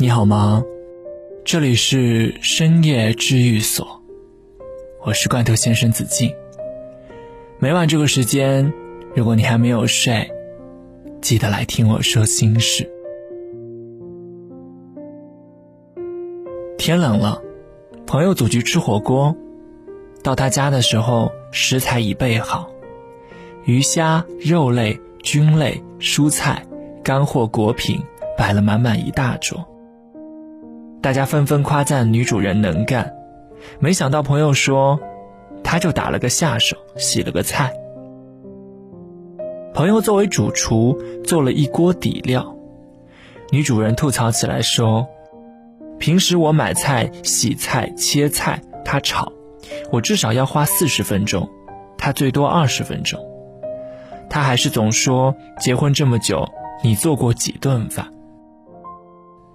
你好吗？这里是深夜治愈所，我是罐头先生子敬。每晚这个时间，如果你还没有睡，记得来听我说心事。天冷了，朋友组局吃火锅，到他家的时候，食材已备好，鱼虾、肉类、菌类、蔬菜、干货、果品摆了满满一大桌。大家纷纷夸赞女主人能干，没想到朋友说，他就打了个下手，洗了个菜。朋友作为主厨做了一锅底料，女主人吐槽起来说：“平时我买菜、洗菜、切菜，他炒，我至少要花四十分钟，他最多二十分钟。他还是总说结婚这么久，你做过几顿饭？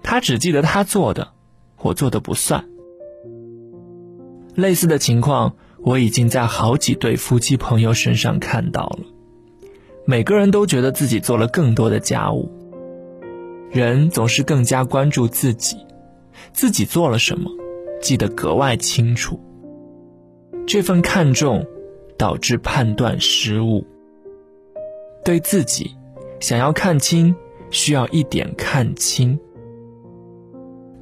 他只记得他做的。”我做的不算。类似的情况，我已经在好几对夫妻朋友身上看到了。每个人都觉得自己做了更多的家务，人总是更加关注自己，自己做了什么，记得格外清楚。这份看重，导致判断失误。对自己，想要看清，需要一点看清。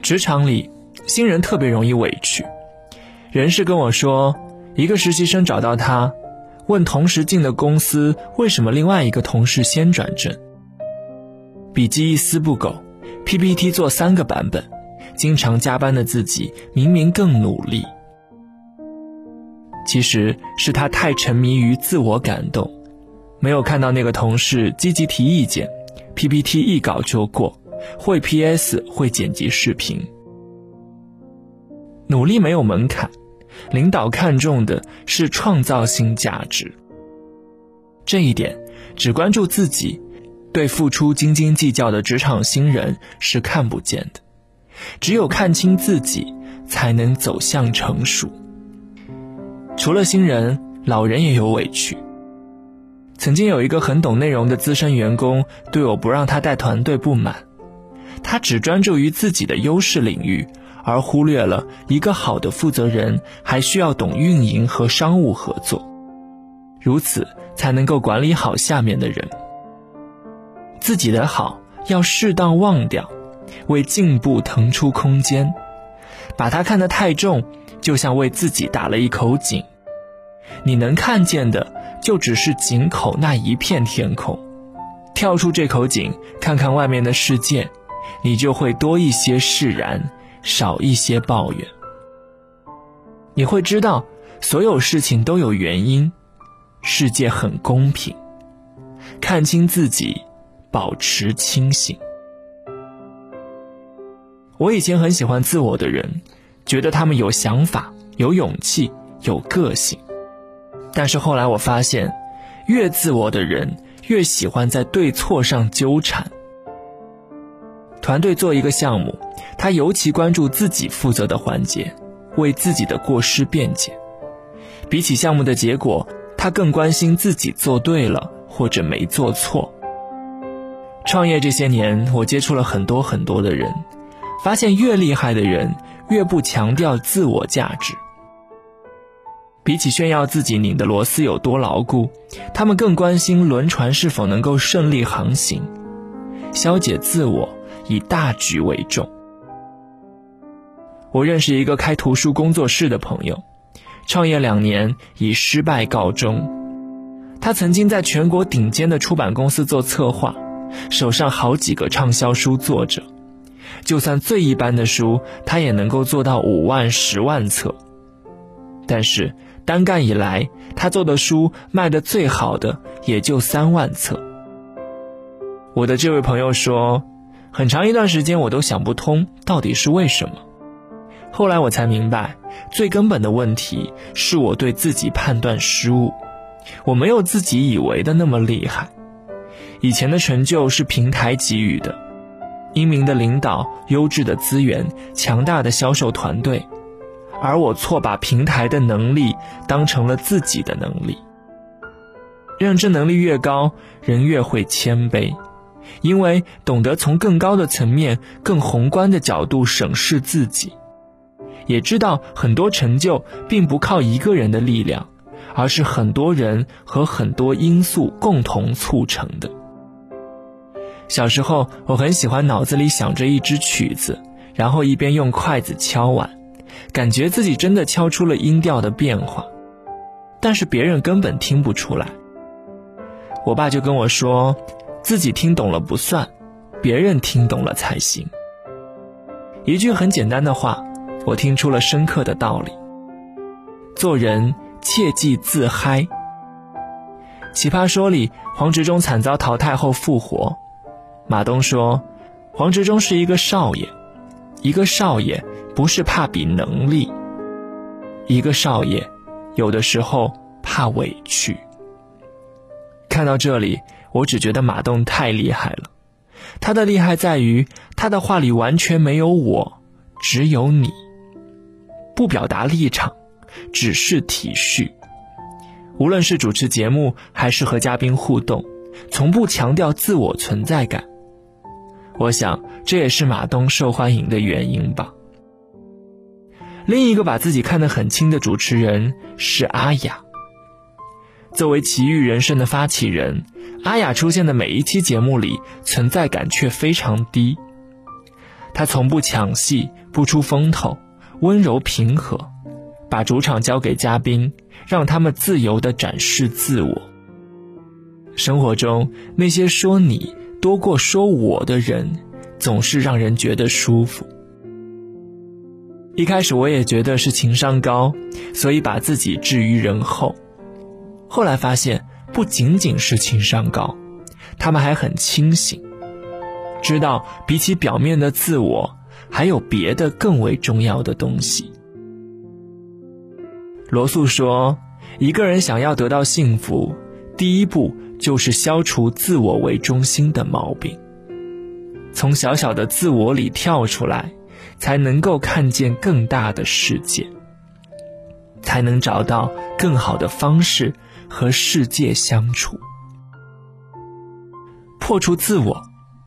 职场里。新人特别容易委屈。人事跟我说，一个实习生找到他，问同时进的公司为什么另外一个同事先转正。笔记一丝不苟，PPT 做三个版本，经常加班的自己明明更努力。其实是他太沉迷于自我感动，没有看到那个同事积极提意见，PPT 一稿就过，会 PS 会剪辑视频。努力没有门槛，领导看重的是创造性价值。这一点，只关注自己，对付出斤斤计较的职场新人是看不见的。只有看清自己，才能走向成熟。除了新人，老人也有委屈。曾经有一个很懂内容的资深员工对我不让他带团队不满，他只专注于自己的优势领域。而忽略了一个好的负责人还需要懂运营和商务合作，如此才能够管理好下面的人。自己的好要适当忘掉，为进步腾出空间。把它看得太重，就像为自己打了一口井。你能看见的就只是井口那一片天空，跳出这口井，看看外面的世界，你就会多一些释然。少一些抱怨，你会知道所有事情都有原因，世界很公平。看清自己，保持清醒。我以前很喜欢自我的人，觉得他们有想法、有勇气、有个性。但是后来我发现，越自我的人越喜欢在对错上纠缠。团队做一个项目，他尤其关注自己负责的环节，为自己的过失辩解。比起项目的结果，他更关心自己做对了或者没做错。创业这些年，我接触了很多很多的人，发现越厉害的人越不强调自我价值。比起炫耀自己拧的螺丝有多牢固，他们更关心轮船是否能够顺利航行，消解自我。以大局为重。我认识一个开图书工作室的朋友，创业两年以失败告终。他曾经在全国顶尖的出版公司做策划，手上好几个畅销书作者，就算最一般的书，他也能够做到五万、十万册。但是单干以来，他做的书卖的最好的也就三万册。我的这位朋友说。很长一段时间，我都想不通到底是为什么。后来我才明白，最根本的问题是我对自己判断失误，我没有自己以为的那么厉害。以前的成就是平台给予的，英明的领导、优质的资源、强大的销售团队，而我错把平台的能力当成了自己的能力。认知能力越高，人越会谦卑。因为懂得从更高的层面、更宏观的角度审视自己，也知道很多成就并不靠一个人的力量，而是很多人和很多因素共同促成的。小时候，我很喜欢脑子里想着一支曲子，然后一边用筷子敲碗，感觉自己真的敲出了音调的变化，但是别人根本听不出来。我爸就跟我说。自己听懂了不算，别人听懂了才行。一句很简单的话，我听出了深刻的道理。做人切忌自嗨。奇葩说里，黄执中惨遭淘汰后复活，马东说，黄执中是一个少爷，一个少爷不是怕比能力，一个少爷有的时候怕委屈。看到这里。我只觉得马东太厉害了，他的厉害在于他的话里完全没有我，只有你。不表达立场，只是体恤。无论是主持节目还是和嘉宾互动，从不强调自我存在感。我想这也是马东受欢迎的原因吧。另一个把自己看得很轻的主持人是阿雅。作为奇遇人生的发起人。阿雅出现的每一期节目里，存在感却非常低。她从不抢戏，不出风头，温柔平和，把主场交给嘉宾，让他们自由地展示自我。生活中那些说你多过说我的人，总是让人觉得舒服。一开始我也觉得是情商高，所以把自己置于人后，后来发现。不仅仅是情商高，他们还很清醒，知道比起表面的自我，还有别的更为重要的东西。罗素说：“一个人想要得到幸福，第一步就是消除自我为中心的毛病。从小小的自我里跳出来，才能够看见更大的世界，才能找到更好的方式。”和世界相处，破除自我，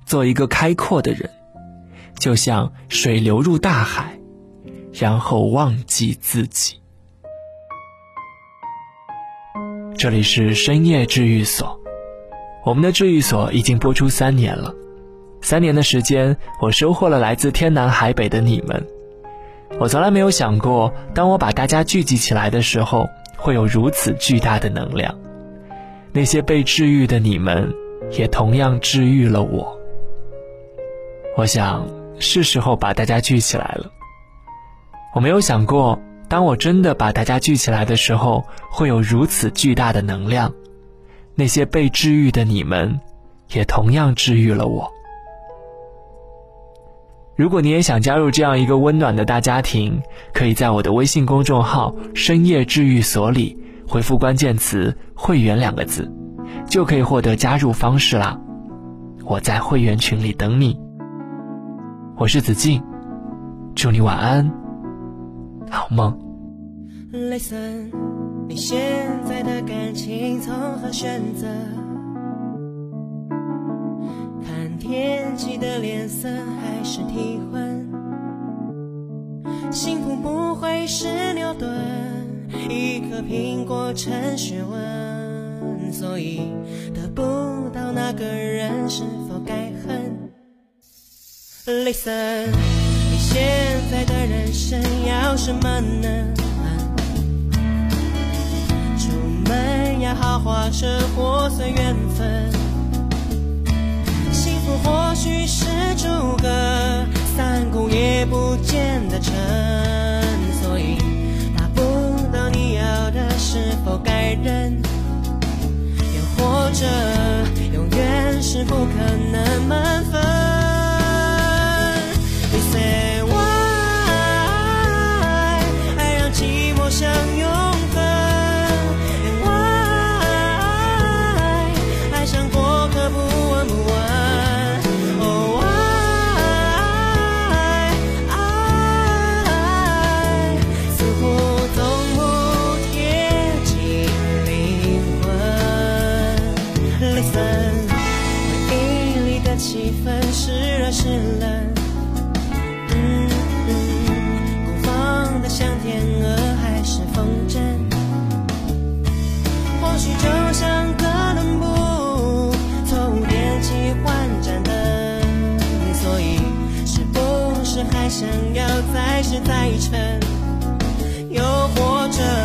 做一个开阔的人，就像水流入大海，然后忘记自己。这里是深夜治愈所，我们的治愈所已经播出三年了，三年的时间，我收获了来自天南海北的你们。我从来没有想过，当我把大家聚集起来的时候。会有如此巨大的能量，那些被治愈的你们，也同样治愈了我。我想是时候把大家聚起来了。我没有想过，当我真的把大家聚起来的时候，会有如此巨大的能量，那些被治愈的你们，也同样治愈了我。如果你也想加入这样一个温暖的大家庭，可以在我的微信公众号“深夜治愈所”里回复关键词“会员”两个字，就可以获得加入方式啦。我在会员群里等你。我是子静，祝你晚安，好梦。Listen，你现在的感情从何选择？脸色还是体温，幸福不会是牛顿，一颗苹果成学问，所以得不到那个人是否该恨？Listen，你现在的人生要什么呢？出门要豪华车或随缘分。或许是诸葛三顾也不见得成，所以达不到你要的，是否该认？想要再试，再沉，又或者。